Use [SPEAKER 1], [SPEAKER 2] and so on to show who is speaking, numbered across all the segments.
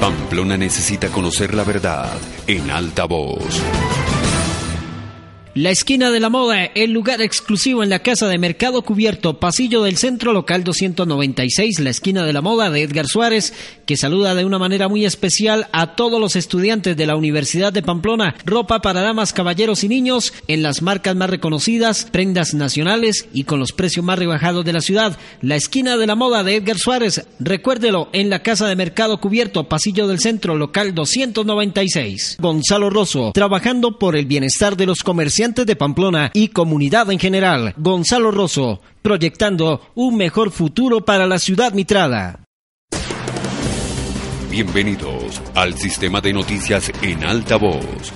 [SPEAKER 1] Pamplona necesita conocer la verdad en alta voz.
[SPEAKER 2] La esquina de la moda, el lugar exclusivo en la casa de Mercado Cubierto, pasillo del centro local 296, la esquina de la moda de Edgar Suárez, que saluda de una manera muy especial a todos los estudiantes de la Universidad de Pamplona. Ropa para damas, caballeros y niños en las marcas más reconocidas, prendas nacionales y con los precios más rebajados de la ciudad. La esquina de la moda de Edgar Suárez, recuérdelo en la casa de Mercado Cubierto, pasillo del centro local 296. Gonzalo Rosso, trabajando por el bienestar de los comerciantes de Pamplona y comunidad en general. Gonzalo Rosso, proyectando un mejor futuro para la ciudad mitrada.
[SPEAKER 1] Bienvenidos al sistema de noticias en alta voz.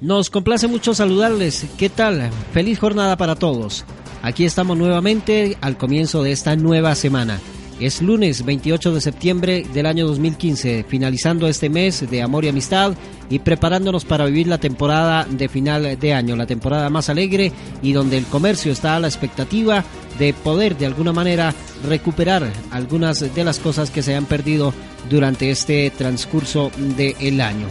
[SPEAKER 2] Nos complace mucho saludarles. ¿Qué tal? Feliz jornada para todos. Aquí estamos nuevamente al comienzo de esta nueva semana. Es lunes 28 de septiembre del año 2015, finalizando este mes de amor y amistad y preparándonos para vivir la temporada de final de año, la temporada más alegre y donde el comercio está a la expectativa de poder de alguna manera recuperar algunas de las cosas que se han perdido durante este transcurso del año.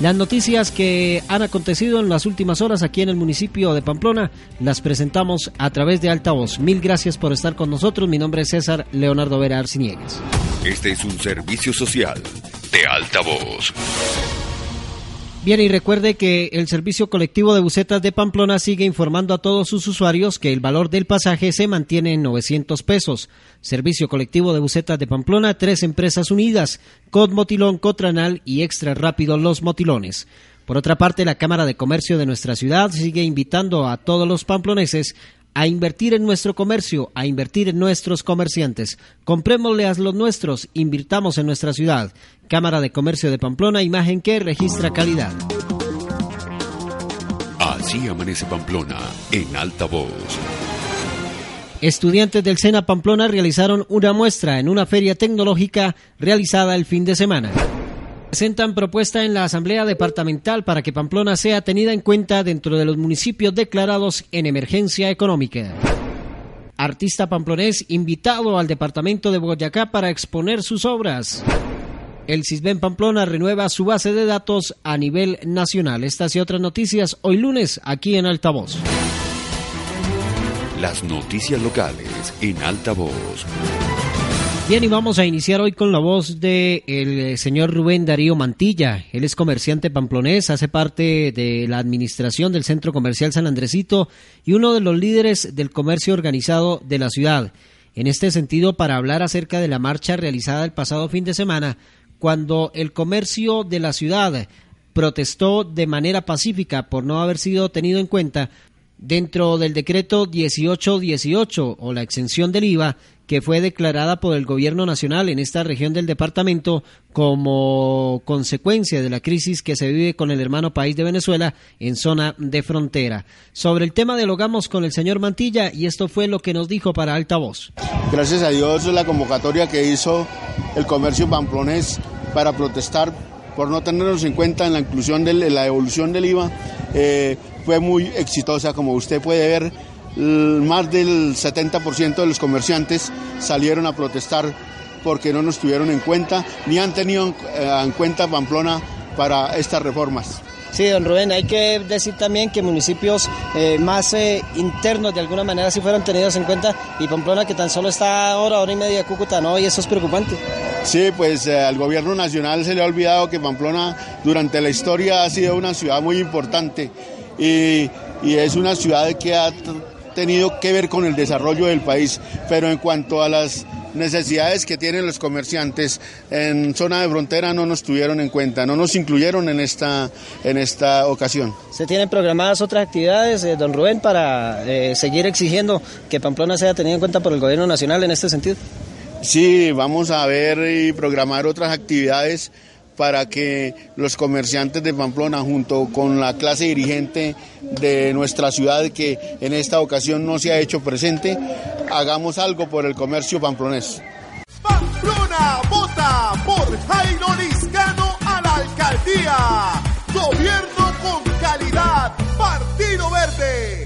[SPEAKER 2] Las noticias que han acontecido en las últimas horas aquí en el municipio de Pamplona las presentamos a través de Altavoz. Mil gracias por estar con nosotros. Mi nombre es César Leonardo Vera Arciniegues.
[SPEAKER 1] Este es un servicio social de Altavoz.
[SPEAKER 2] Bien, y recuerde que el Servicio Colectivo de Bucetas de Pamplona sigue informando a todos sus usuarios que el valor del pasaje se mantiene en 900 pesos. Servicio Colectivo de Bucetas de Pamplona, tres empresas unidas, Cod Motilón, Cotranal y Extra Rápido Los Motilones. Por otra parte, la Cámara de Comercio de nuestra ciudad sigue invitando a todos los pamploneses a invertir en nuestro comercio, a invertir en nuestros comerciantes. Comprémosle a los nuestros, invirtamos en nuestra ciudad. Cámara de Comercio de Pamplona, imagen que registra calidad.
[SPEAKER 1] Así amanece Pamplona en alta voz.
[SPEAKER 2] Estudiantes del SENA Pamplona realizaron una muestra en una feria tecnológica realizada el fin de semana presentan propuesta en la Asamblea Departamental para que Pamplona sea tenida en cuenta dentro de los municipios declarados en emergencia económica. Artista pamplonés invitado al departamento de Boyacá para exponer sus obras. El CISBEN Pamplona renueva su base de datos a nivel nacional. Estas y otras noticias hoy lunes aquí en Altavoz.
[SPEAKER 1] Las noticias locales en Altavoz.
[SPEAKER 2] Bien, y vamos a iniciar hoy con la voz del el señor Rubén Darío Mantilla. Él es comerciante pamplonés, hace parte de la administración del Centro Comercial San Andresito y uno de los líderes del comercio organizado de la ciudad. En este sentido, para hablar acerca de la marcha realizada el pasado fin de semana, cuando el comercio de la ciudad protestó de manera pacífica por no haber sido tenido en cuenta dentro del decreto 1818 o la exención del IVA que fue declarada por el gobierno nacional en esta región del departamento como consecuencia de la crisis que se vive con el hermano país de Venezuela en zona de frontera. Sobre el tema dialogamos con el señor Mantilla y esto fue lo que nos dijo para Altavoz.
[SPEAKER 3] Gracias a Dios la convocatoria que hizo el comercio pamplonés para protestar por no tenernos en cuenta en la inclusión de la evolución del IVA eh, fue muy exitosa como usted puede ver más del 70% de los comerciantes salieron a protestar porque no nos tuvieron en cuenta ni han tenido eh, en cuenta Pamplona para estas reformas.
[SPEAKER 4] Sí, don Rubén, hay que decir también que municipios eh, más eh, internos de alguna manera sí fueron tenidos en cuenta y Pamplona que tan solo está hora, hora y media de Cúcuta, ¿no? Y eso es preocupante.
[SPEAKER 3] Sí, pues al gobierno nacional se le ha olvidado que Pamplona durante la historia ha sido una ciudad muy importante y, y es una ciudad que ha tenido que ver con el desarrollo del país, pero en cuanto a las necesidades que tienen los comerciantes en zona de frontera no nos tuvieron en cuenta, no nos incluyeron en esta, en esta ocasión.
[SPEAKER 4] ¿Se tienen programadas otras actividades, eh, don Rubén, para eh, seguir exigiendo que Pamplona sea tenida en cuenta por el gobierno nacional en este sentido?
[SPEAKER 3] Sí, vamos a ver y programar otras actividades para que los comerciantes de Pamplona, junto con la clase dirigente de nuestra ciudad, que en esta ocasión no se ha hecho presente, hagamos algo por el comercio pamplonés.
[SPEAKER 5] Pamplona vota por Jairo Liscano a la alcaldía. Gobierno con calidad. Partido Verde.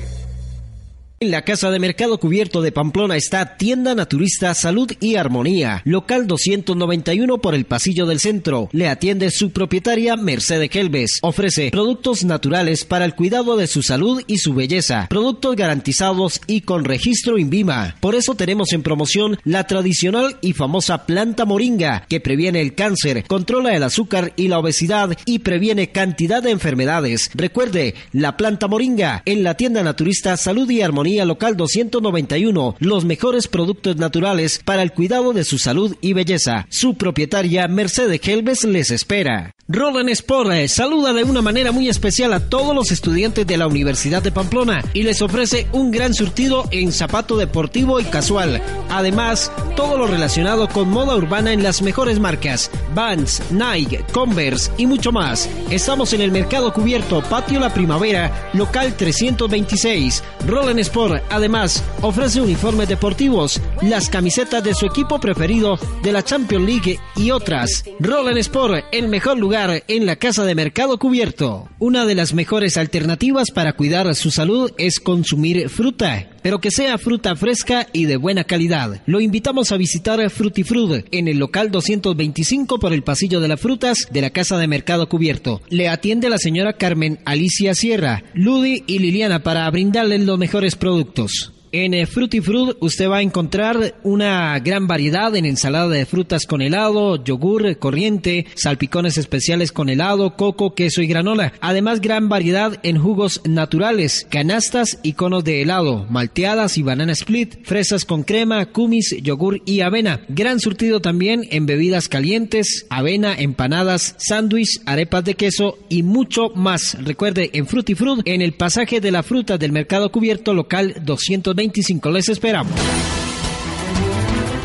[SPEAKER 2] En la Casa de Mercado Cubierto de Pamplona está Tienda Naturista Salud y Armonía, local 291 por el pasillo del centro. Le atiende su propietaria Mercedes Kelves. Ofrece productos naturales para el cuidado de su salud y su belleza, productos garantizados y con registro INVIMA. Por eso tenemos en promoción la tradicional y famosa planta moringa, que previene el cáncer, controla el azúcar y la obesidad y previene cantidad de enfermedades. Recuerde, la planta moringa en la Tienda Naturista Salud y Armonía Local 291, los mejores productos naturales para el cuidado de su salud y belleza. Su propietaria Mercedes Helves les espera. Roland Sport eh, saluda de una manera muy especial a todos los estudiantes de la Universidad de Pamplona y les ofrece un gran surtido en zapato deportivo y casual. Además, todo lo relacionado con moda urbana en las mejores marcas, Vans, Nike, Converse y mucho más. Estamos en el Mercado Cubierto, Patio La Primavera, local 326. Roland Sport además ofrece uniformes deportivos, las camisetas de su equipo preferido de la Champions League y otras. Roland Sport, el mejor lugar en la casa de mercado cubierto. Una de las mejores alternativas para cuidar su salud es consumir fruta pero que sea fruta fresca y de buena calidad. Lo invitamos a visitar Frutifrud en el local 225 por el pasillo de las frutas de la Casa de Mercado Cubierto. Le atiende la señora Carmen Alicia Sierra, Ludi y Liliana para brindarle los mejores productos. En eh, Fruity Fruit usted va a encontrar una gran variedad en ensalada de frutas con helado, yogur corriente, salpicones especiales con helado, coco, queso y granola. Además, gran variedad en jugos naturales, canastas y conos de helado, malteadas y banana split, fresas con crema, kumis, yogur y avena. Gran surtido también en bebidas calientes, avena, empanadas, sándwich, arepas de queso y mucho más. Recuerde, en Fruity Fruit, en el pasaje de la fruta del mercado cubierto local 200 25. Les esperamos.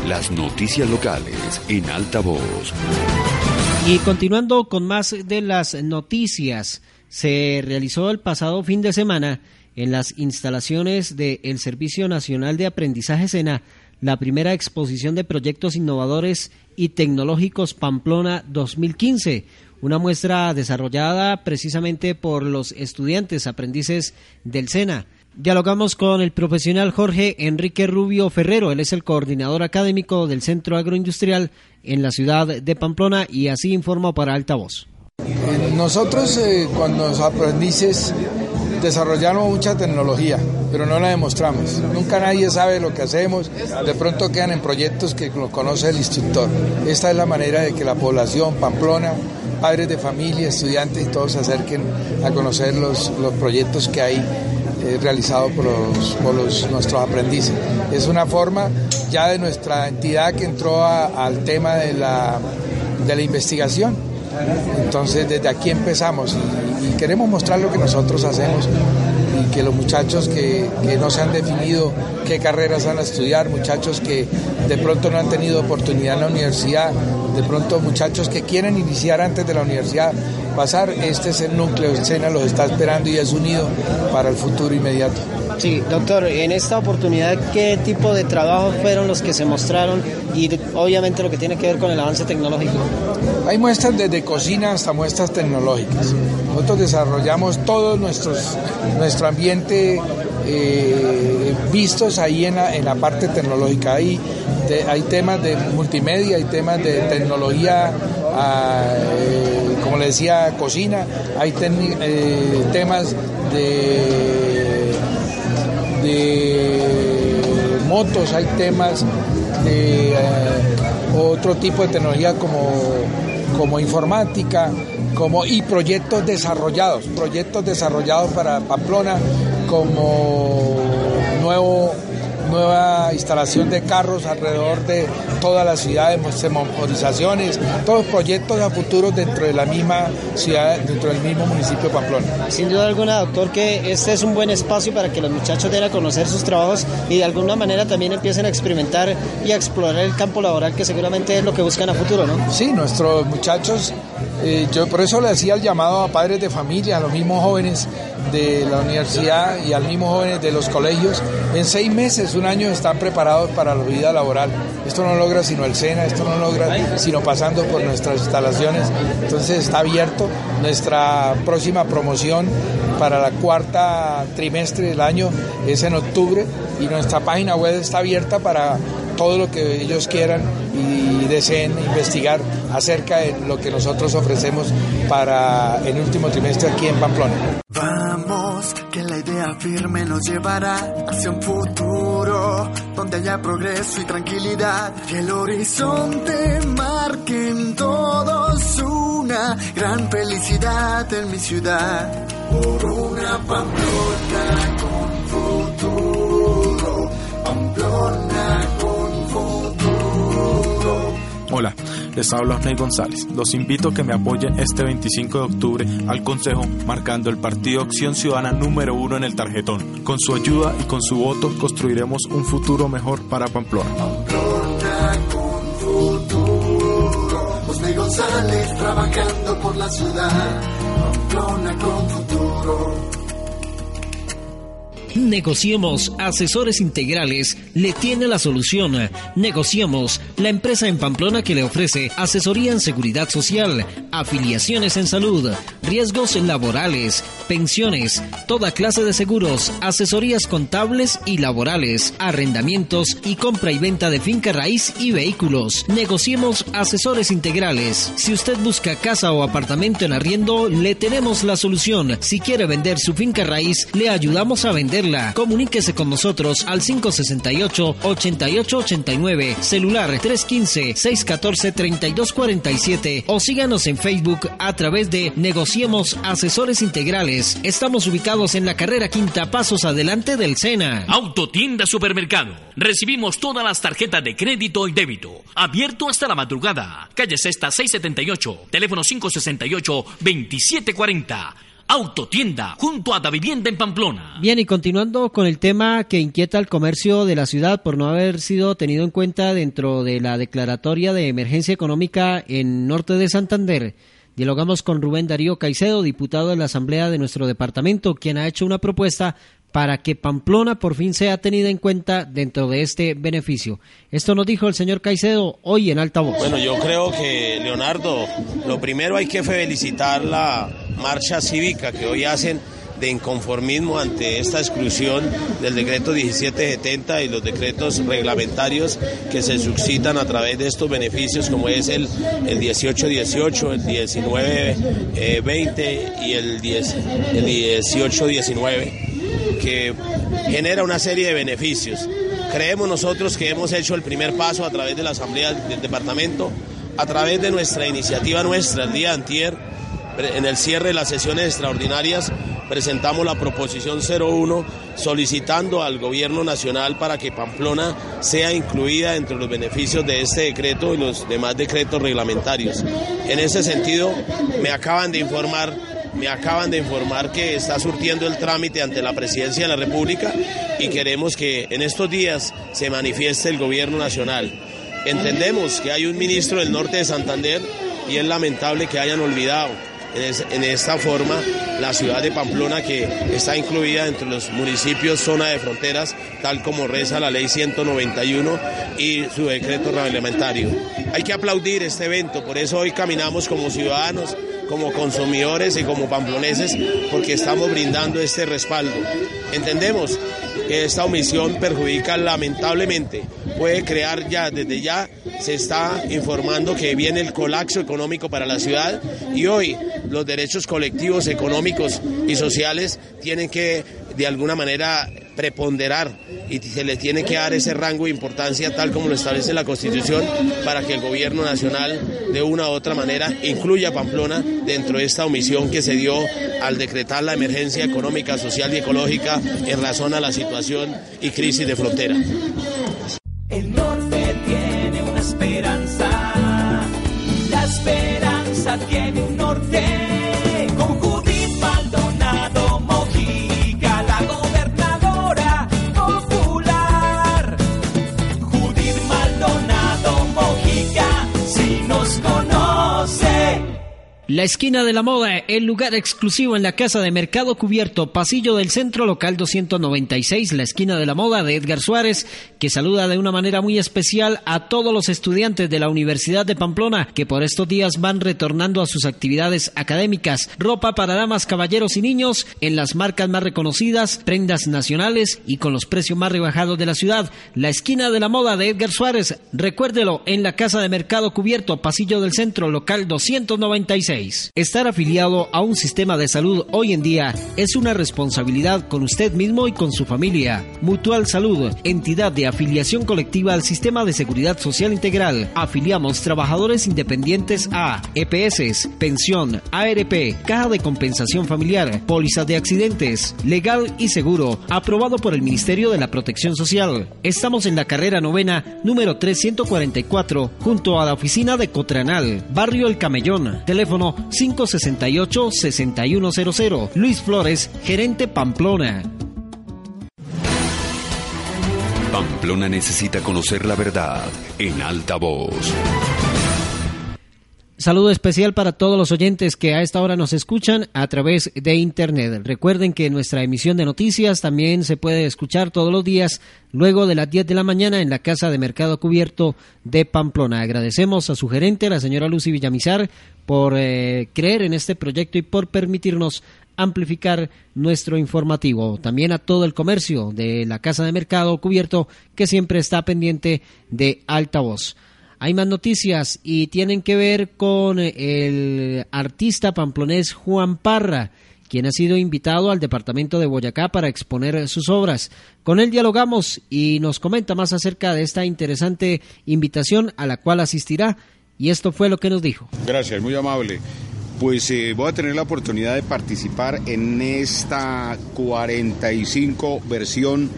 [SPEAKER 1] Las noticias locales en alta voz.
[SPEAKER 2] Y continuando con más de las noticias, se realizó el pasado fin de semana en las instalaciones del Servicio Nacional de Aprendizaje SENA la primera exposición de proyectos innovadores y tecnológicos Pamplona 2015, una muestra desarrollada precisamente por los estudiantes aprendices del SENA. Dialogamos con el profesional Jorge Enrique Rubio Ferrero, él es el coordinador académico del Centro Agroindustrial en la ciudad de Pamplona y así informa para Altavoz.
[SPEAKER 6] Nosotros eh, cuando los aprendices desarrollamos mucha tecnología, pero no la demostramos. Nunca nadie sabe lo que hacemos, de pronto quedan en proyectos que lo conoce el instructor. Esta es la manera de que la población pamplona, padres de familia, estudiantes y todos se acerquen a conocer los, los proyectos que hay eh, realizado por, los, nuestros aprendices. Es una forma ya de nuestra entidad que entró al tema de la, de la investigación. Entonces desde aquí empezamos y queremos mostrar lo que nosotros hacemos que los muchachos que, no se han definido qué carreras van a estudiar, muchachos que de pronto no han tenido oportunidad en la universidad, de pronto muchachos que quieren iniciar antes de la universidad, pasar, este es el núcleo, SENA los está esperando y es unido para el futuro inmediato.
[SPEAKER 4] Sí, doctor, en esta oportunidad, ¿qué tipo de trabajos fueron los que se mostraron y obviamente lo que tiene que ver con el avance tecnológico?
[SPEAKER 6] Hay muestras desde cocina hasta muestras tecnológicas. Nosotros desarrollamos todo nuestros, nuestro ambiente eh, vistos ahí en la, parte tecnológica. Hay, hay temas de multimedia, hay temas de tecnología, ah, eh, como le decía, cocina, hay eh, temas de hay temas de eh, otro tipo de tecnología como, como informática, como, y proyectos desarrollados, proyectos desarrollados para Pamplona como nuevo nueva instalación de carros alrededor de toda la ciudad, de motorizaciones, todos proyectos a futuro dentro de la misma ciudad, dentro del mismo municipio de Pamplona.
[SPEAKER 4] Sin duda alguna, doctor, que este es un buen espacio para que los muchachos den a conocer sus trabajos y de alguna manera también empiecen a experimentar y a explorar el campo laboral que seguramente es lo que buscan a futuro, ¿no?
[SPEAKER 6] Sí, nuestros muchachos, eh, yo por eso le hacía el llamado a padres de familia, a los mismos jóvenes de la universidad y a los mismos jóvenes de los colegios En seis meses, un año están preparados para la vida laboral. Esto no logra sino el SENA, esto no logra sino pasando por nuestras instalaciones. Entonces está abierto nuestra próxima promoción para la cuarta trimestre del año es en octubre y nuestra página web está abierta para todo lo que ellos quieran y deseen investigar acerca de lo que nosotros ofrecemos para el último trimestre aquí en Pamplona.
[SPEAKER 7] Vamos, que la idea firme nos llevará hacia un futuro donde haya progreso y tranquilidad. Que el horizonte marque en todos una gran felicidad en mi ciudad. Por una Pamplona con futuro, Pamplona con.
[SPEAKER 8] Hola, les habla Osney González. Los invito a que me apoyen este 25 de octubre al Consejo marcando el Partido Acción Ciudadana número uno en el tarjetón. Con su ayuda y con su voto construiremos un futuro mejor para Pamplona.
[SPEAKER 7] Pamplona con futuro. González trabajando por la ciudad. Pamplona con futuro.
[SPEAKER 2] Negociemos Asesores Integrales le tiene la solución. Negociemos la empresa en Pamplona que le ofrece asesoría en seguridad social, afiliaciones en salud, riesgos laborales, pensiones, toda clase de seguros, asesorías contables y laborales, arrendamientos y compra y venta de finca raíz y vehículos. Negociemos Asesores Integrales. Si usted busca casa o apartamento en arriendo, le tenemos la solución. Si quiere vender su finca raíz, le ayudamos a vender Comuníquese con nosotros al 568-8889, celular 315-614-3247 o síganos en Facebook a través de Negociemos Asesores Integrales. Estamos ubicados en la carrera quinta, pasos adelante del SENA.
[SPEAKER 9] Autotienda Supermercado. Recibimos todas las tarjetas de crédito y débito. Abierto hasta la madrugada. Calle Sexta 678, teléfono 568-2740. Autotienda, junto a la vivienda en Pamplona.
[SPEAKER 2] Bien, y continuando con el tema que inquieta al comercio de la ciudad por no haber sido tenido en cuenta dentro de la declaratoria de emergencia económica en norte de Santander. Dialogamos con Rubén Darío Caicedo, diputado de la Asamblea de nuestro departamento, quien ha hecho una propuesta para que Pamplona por fin sea tenida en cuenta dentro de este beneficio. Esto nos dijo el señor Caicedo hoy en altavoz.
[SPEAKER 10] Bueno, yo creo que, Leonardo, lo primero hay que felicitar la marcha cívica que hoy hacen de inconformismo ante esta exclusión del decreto 1770 y los decretos reglamentarios que se suscitan a través de estos beneficios como es el, el 1818, el 1920 y el, 10, el 1819 que genera una serie de beneficios. Creemos nosotros que hemos hecho el primer paso a través de la Asamblea del Departamento, a través de nuestra iniciativa nuestra el día antier, en el cierre de las sesiones extraordinarias, presentamos la proposición 01 solicitando al gobierno nacional para que Pamplona sea incluida entre los beneficios de este decreto y los demás decretos reglamentarios. En ese sentido, me acaban de informar me acaban de informar que está surtiendo el trámite ante la Presidencia de la República y queremos que en estos días se manifieste el Gobierno Nacional. Entendemos que hay un ministro del norte de Santander y es lamentable que hayan olvidado en, esta forma la ciudad de Pamplona que está incluida entre los municipios zona de fronteras, tal como reza la ley 191 y su decreto reglamentario. Hay que aplaudir este evento, por eso hoy caminamos como ciudadanos como consumidores y como pamploneses porque estamos brindando este respaldo. Entendemos que esta omisión perjudica lamentablemente, puede crear ya, desde ya se está informando que viene el colapso económico para la ciudad y hoy los derechos colectivos económicos y sociales tienen que de alguna manera preponderar y se le tiene que dar ese rango de importancia tal como lo establece la Constitución para que el gobierno nacional de una u otra manera incluya a Pamplona dentro de esta omisión que se dio al decretar la emergencia económica, social y ecológica en razón a la situación y crisis de frontera.
[SPEAKER 11] El norte tiene una esperanza, la esperanza tiene un norte.
[SPEAKER 2] La esquina de la moda, el lugar exclusivo en la casa de Mercado Cubierto, pasillo del centro local 296, la esquina de la moda de Edgar Suárez, que saluda de una manera muy especial a todos los estudiantes de la Universidad de Pamplona que por estos días van retornando a sus actividades académicas. Ropa para damas, caballeros y niños en las marcas más reconocidas, prendas nacionales y con los precios más rebajados de la ciudad. La esquina de la moda de Edgar Suárez, recuérdelo en la casa de Mercado Cubierto, pasillo del centro local 296. Estar afiliado a un sistema de salud hoy en día es una responsabilidad con usted mismo y con su familia. Mutual Salud, entidad de afiliación colectiva al Sistema de Seguridad Social Integral. Afiliamos trabajadores independientes a EPS, pensión, ARP, caja de compensación familiar, póliza de accidentes, legal y seguro, aprobado por el Ministerio de la Protección Social. Estamos en la carrera novena, número 344, junto a la oficina de Cotranal, barrio El Camellón, teléfono 568-6100. Luis Flores, gerente Pamplona.
[SPEAKER 1] Pamplona necesita conocer la verdad en alta voz.
[SPEAKER 2] Saludo especial para todos los oyentes que a esta hora nos escuchan a través de Internet. Recuerden que nuestra emisión de noticias también se puede escuchar todos los días luego de las 10 de la mañana en la Casa de Mercado Cubierto de Pamplona. Agradecemos a su gerente, la señora Lucy Villamizar, por eh, creer en este proyecto y por permitirnos amplificar nuestro informativo. También a todo el comercio de la Casa de Mercado Cubierto que siempre está pendiente de altavoz. Hay más noticias y tienen que ver con el artista pamplonés Juan Parra, quien ha sido invitado al departamento de Boyacá para exponer sus obras. Con él dialogamos y nos comenta más acerca de esta interesante invitación a la cual asistirá. Y esto fue lo que nos dijo.
[SPEAKER 12] Gracias, muy amable. Pues eh, voy a tener la oportunidad de participar en esta 45 versión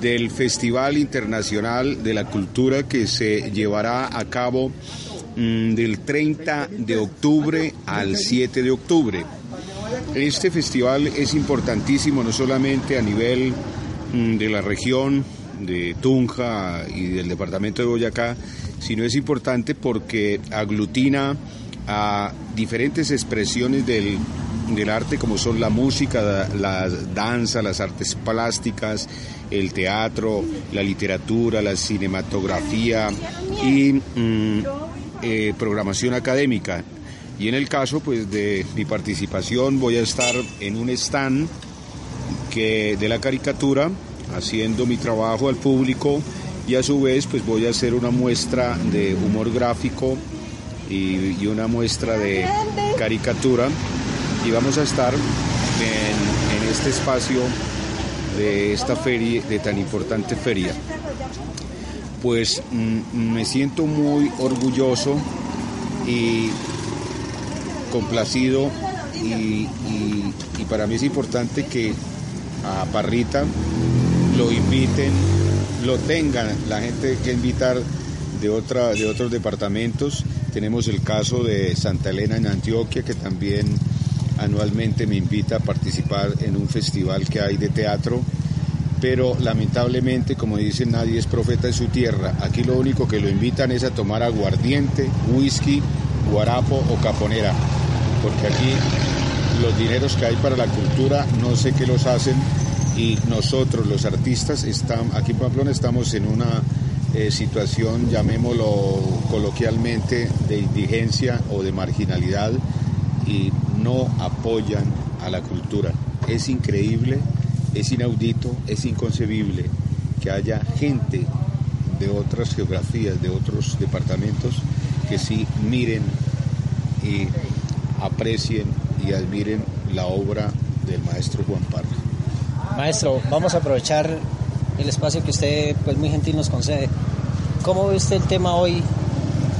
[SPEAKER 12] del Festival Internacional de la Cultura que se llevará a cabo mm, del 30 de octubre al 7 de octubre. Este festival es importantísimo no solamente a nivel mm, de la región de Tunja y del departamento de Boyacá, sino es importante porque aglutina a diferentes expresiones del, del arte como son la música, la danza, las artes plásticas, el teatro, la literatura, la cinematografía y mm, eh, programación académica. Y en el caso pues, de mi participación voy a estar en un stand que, de la caricatura, haciendo mi trabajo al público y a su vez pues voy a hacer una muestra de humor gráfico y, una muestra de caricatura y vamos a estar en, este espacio de esta feria, de tan importante feria. Pues mm, me siento muy orgulloso y complacido y, para mí es importante que a Parrita lo inviten, lo tengan, la gente que invitar de, otra, de otros departamentos. Tenemos el caso de Santa Elena en Antioquia, que también anualmente me invita a participar en un festival que hay de teatro, pero lamentablemente, como dicen, nadie es profeta en su tierra. Aquí lo único que lo invitan es a tomar aguardiente, whisky, guarapo o caponera, porque aquí los dineros que hay para la cultura no sé qué los hacen y nosotros los artistas estamos, aquí en Pamplona estamos en una eh, situación, llamémoslo coloquialmente, de indigencia o de marginalidad y no apoyan a la cultura. Es increíble, es inaudito, es inconcebible que haya gente de otras geografías, de otros departamentos, que sí miren y aprecien y admiren la obra del maestro Juan Parra.
[SPEAKER 4] Maestro, vamos a aprovechar el espacio que usted pues muy gentil nos concede. ¿Cómo ve usted el tema hoy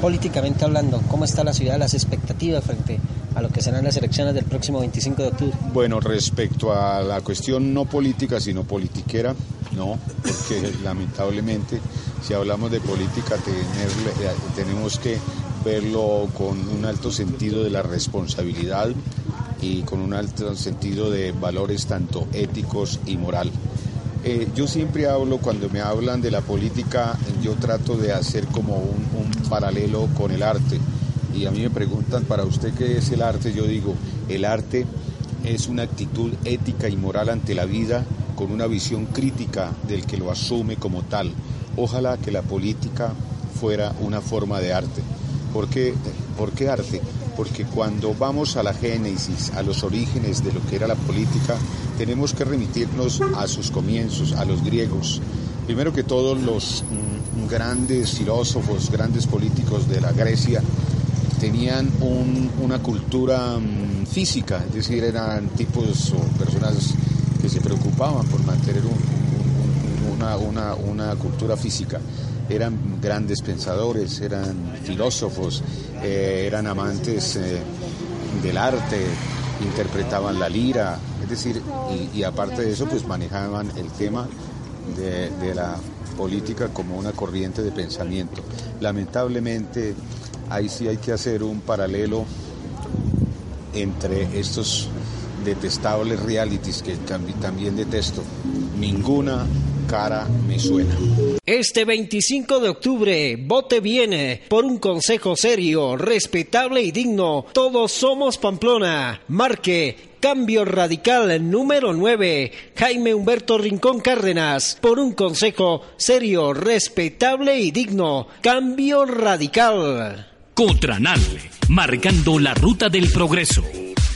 [SPEAKER 4] políticamente hablando? ¿Cómo está la ciudad, las expectativas frente a lo que serán las elecciones del próximo 25 de octubre?
[SPEAKER 12] Bueno, respecto a la cuestión no política, sino politiquera, no, porque lamentablemente si hablamos de política eh, tenemos que verlo con un alto sentido de la responsabilidad y con un alto sentido de valores tanto éticos y moral. Eh, yo siempre hablo, cuando me hablan de la política, yo trato de hacer como un paralelo con el arte y a mí me preguntan, ¿para usted qué es el arte? Yo digo, el arte es una actitud ética y moral ante la vida con una visión crítica del que lo asume como tal. Ojalá que la política fuera una forma de arte. ¿Por qué, ¿Por qué arte? Porque cuando vamos a la génesis, a los orígenes de lo que era la política, tenemos que remitirnos a sus comienzos, a los griegos. Primero que todos los mm, grandes filósofos, grandes políticos de la Grecia tenían una cultura mm, física, es decir, eran tipos o personas que se preocupaban por mantener una, cultura física. Eran grandes pensadores, eran filósofos, eh, eran amantes eh, del arte, interpretaban la lira, es decir, y, aparte de eso, pues manejaban el tema de la política como una corriente de pensamiento. Lamentablemente, ahí sí hay que hacer un paralelo entre estos detestables realities que también detesto. Ninguna cara me suena.
[SPEAKER 2] Este 25 de octubre, vote viene por un consejo serio, respetable y digno. Todos somos Pamplona. Marque Cambio Radical número 9, Jaime Humberto Rincón Cárdenas, por un consejo serio, respetable y digno. Cambio Radical.
[SPEAKER 9] Cotranal, marcando la ruta del progreso.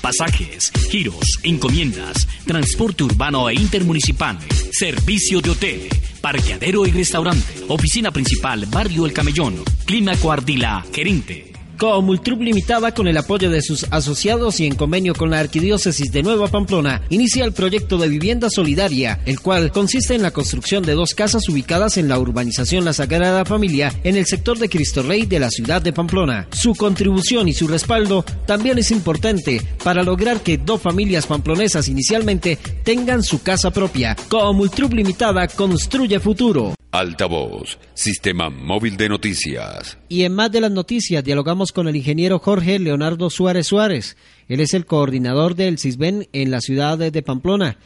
[SPEAKER 9] Pasajes, giros, encomiendas, transporte urbano e intermunicipal, servicio de hotel, parqueadero y restaurante, oficina principal, barrio El Camellón, Clima Coardila, gerente.
[SPEAKER 2] Comultrup Limitada, con el apoyo de sus asociados y en convenio con la Arquidiócesis de Nueva Pamplona, inicia el proyecto de vivienda solidaria, el cual consiste en la construcción de dos casas ubicadas en la urbanización La Sagrada Familia, en el sector de Cristo Rey de la ciudad de Pamplona. Su contribución y su respaldo también es importante para lograr que dos familias pamplonesas inicialmente tengan su casa propia. Comultrup Limitada construye futuro.
[SPEAKER 1] Altavoz, Sistema Móvil de Noticias.
[SPEAKER 2] Y en más de las noticias, dialogamos con el ingeniero Jorge Leonardo Suárez Suárez. Él es el coordinador del CISBEN en la ciudad de Pamplona.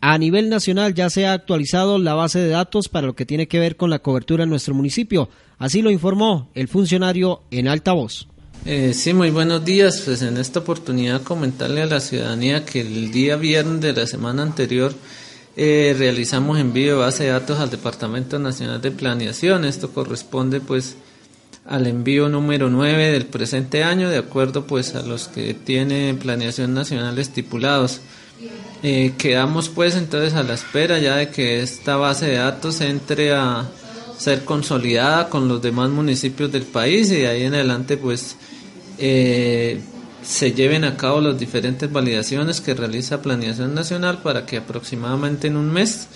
[SPEAKER 2] A nivel nacional ya se ha actualizado la base de datos para lo que tiene que ver con la cobertura en nuestro municipio. Así lo informó el funcionario en altavoz.
[SPEAKER 13] Eh, sí, muy buenos días. Pues en esta oportunidad comentarle a la ciudadanía que el día viernes de la semana anterior eh, realizamos envío de base de datos al Departamento Nacional de Planeación. Esto corresponde pues al envío número 9 del presente año, de acuerdo pues a los que tiene planeación nacional estipulados. Eh, quedamos pues entonces a la espera ya de que esta base de datos entre a ser consolidada con los demás municipios del país y de ahí en adelante pues eh, se lleven a cabo las diferentes validaciones que realiza Planeación Nacional para que aproximadamente en un mes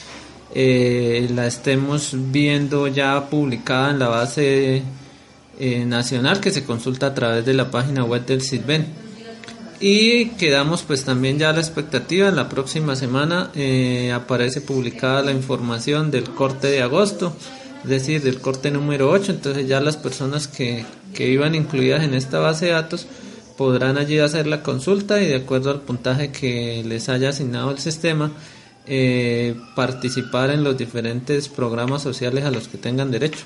[SPEAKER 13] eh, la estemos viendo ya publicada en la base eh, nacional que se consulta a través de la página web del CISBEN. Y quedamos pues también ya a la expectativa, en la próxima semana eh, aparece publicada la información del corte de agosto, es decir, del corte número 8, entonces ya las personas que, que iban incluidas en esta base de datos podrán allí hacer la consulta y de acuerdo al puntaje que les haya asignado el sistema, eh, participar en los diferentes programas sociales a los que tengan derecho.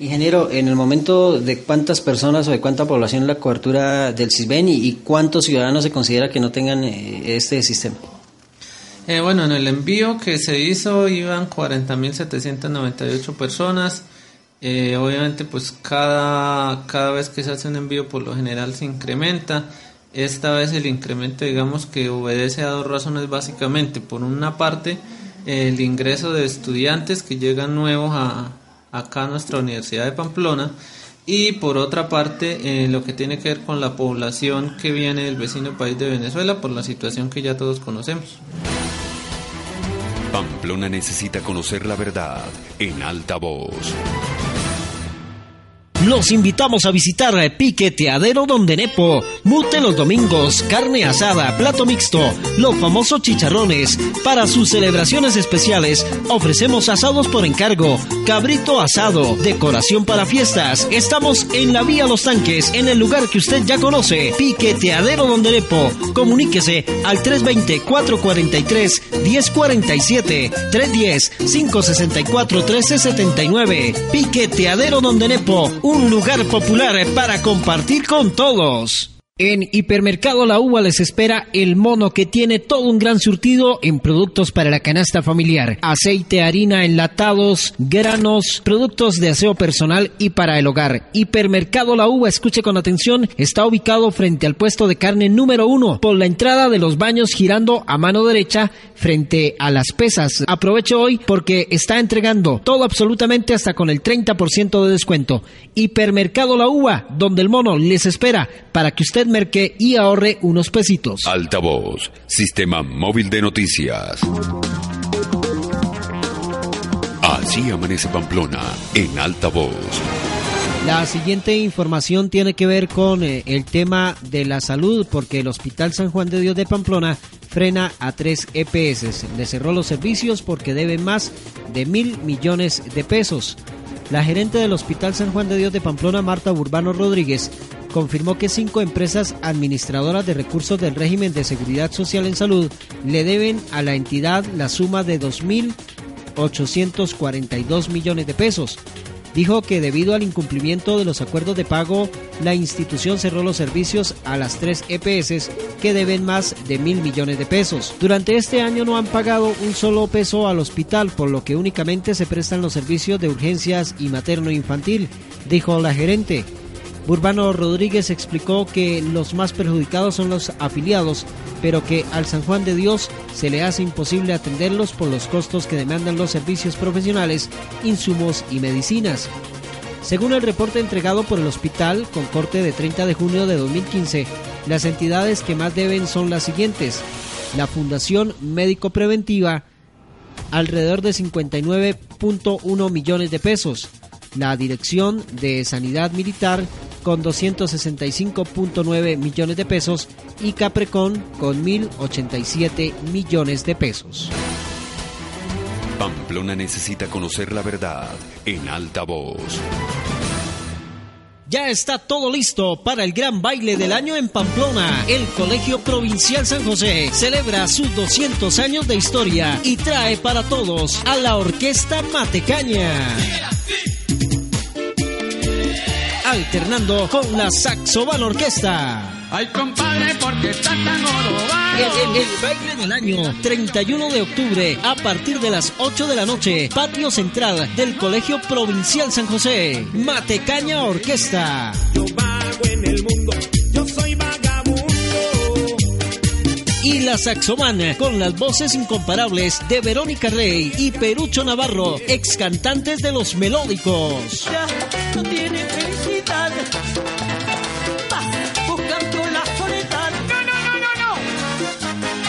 [SPEAKER 4] Ingeniero, en el momento de cuántas personas o de cuánta población la cobertura del CISBEN y, cuántos ciudadanos se considera que no tengan eh, este sistema.
[SPEAKER 13] Eh, bueno, en el envío que se hizo iban 40.798 personas. Eh, obviamente pues cada, cada vez que se hace un envío por lo general se incrementa. Esta vez el incremento digamos que obedece a dos razones básicamente. Por una parte el ingreso de estudiantes que llegan nuevos a, acá a nuestra Universidad de Pamplona y por otra parte eh, lo que tiene que ver con la población que viene del vecino país de Venezuela por la situación que ya todos conocemos.
[SPEAKER 1] Pamplona necesita conocer la verdad en alta voz.
[SPEAKER 2] Los invitamos a visitar Piqueteadero Donde Nepo. Mute los domingos, carne asada, plato mixto, los famosos chicharrones. Para sus celebraciones especiales, ofrecemos asados por encargo, cabrito asado, decoración para fiestas. Estamos en la Vía Los Tanques, en el lugar que usted ya conoce. Piqueteadero Donde Nepo. Comuníquese al 320-443-1047, 310-564-1379. Piqueteadero Donde Nepo un lugar popular para compartir con todos. En Hipermercado La Uva les espera el mono que tiene todo un gran surtido en productos para la canasta familiar, aceite, harina, enlatados, granos, productos de aseo personal y para el hogar. Hipermercado La Uva, escuche con atención, está ubicado frente al puesto de carne número uno, por la entrada de los baños girando a mano derecha frente a las pesas. Aproveche hoy porque está entregando todo absolutamente hasta con el 30% de descuento. Hipermercado La Uva, donde el mono les espera para que usted merque y ahorre unos pesitos.
[SPEAKER 1] Altavoz, Sistema Móvil de Noticias. Así amanece Pamplona en altavoz.
[SPEAKER 2] La siguiente información tiene que ver con eh, el tema de la salud, porque el Hospital San Juan de Dios de Pamplona frena a tres EPS. Le cerró los servicios porque debe más de mil millones de pesos. La gerente del Hospital San Juan de Dios de Pamplona, Marta Urbano Rodríguez, confirmó que cinco empresas administradoras de recursos del régimen de seguridad social en salud le deben a la entidad la suma de 2.842 millones de pesos. Dijo que debido al incumplimiento de los acuerdos de pago, la institución cerró los servicios a las tres EPS que deben más de mil millones de pesos. Durante este año no han pagado un solo peso al hospital, por lo que únicamente se prestan los servicios de urgencias y materno-infantil, dijo la gerente. Urbano Rodríguez explicó que los más perjudicados son los afiliados, pero que al San Juan de Dios se le hace imposible atenderlos por los costos que demandan los servicios profesionales, insumos y medicinas. Según el reporte entregado por el hospital, con corte de 30 de junio de 2015, las entidades que más deben son las siguientes. La Fundación Médico Preventiva, alrededor de 59.1 millones de pesos. La Dirección de Sanidad Militar, con 265.9 millones de pesos y Caprecon con 1.087 millones de pesos.
[SPEAKER 1] Pamplona necesita conocer la verdad en alta voz.
[SPEAKER 2] Ya está todo listo para el gran baile del año en Pamplona. El Colegio Provincial San José celebra sus 200 años de historia y trae para todos a la Orquesta Matecaña alternando con la Saxoban Orquesta.
[SPEAKER 11] Ay, compadre, porque está tan
[SPEAKER 2] el, el, baile del año, 31 de octubre, a partir de las 8 de la noche, patio central del Colegio Provincial San José. Matecaña Orquesta.
[SPEAKER 11] Yo vago en el mundo, yo soy vagabundo.
[SPEAKER 2] Y la Saxomana, con las voces incomparables de Verónica Rey y Perucho Navarro, ex cantantes de los melódicos.
[SPEAKER 11] Ya no tiene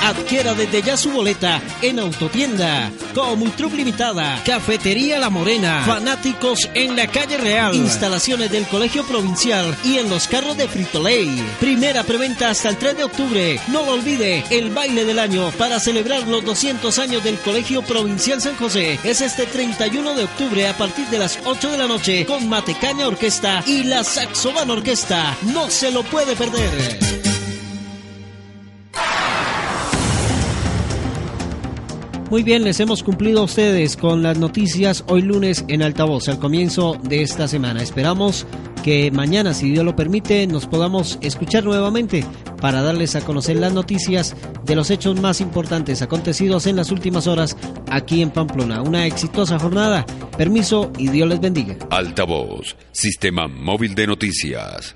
[SPEAKER 2] Adquiera desde ya su boleta en Autotienda, Comultrup Limitada, Cafetería La Morena, Fanáticos en la Calle Real, instalaciones del Colegio Provincial y en los carros de Frito-Lay. Primera preventa hasta el 3 de octubre. No lo olvide, el baile del año para celebrar los 200 años del Colegio Provincial San José es este 31 de octubre a partir de las 8 de la noche con Matecaña Orquesta y la Saxoban Orquesta. No se lo puede perder. Muy bien, les hemos cumplido a ustedes con las noticias hoy lunes en altavoz al comienzo de esta semana. Esperamos que mañana, si Dios lo permite, nos podamos escuchar nuevamente para darles a conocer las noticias de los hechos más importantes acontecidos en las últimas horas aquí en Pamplona. Una exitosa jornada. Permiso y Dios les bendiga.
[SPEAKER 1] Altavoz, Sistema Móvil de Noticias.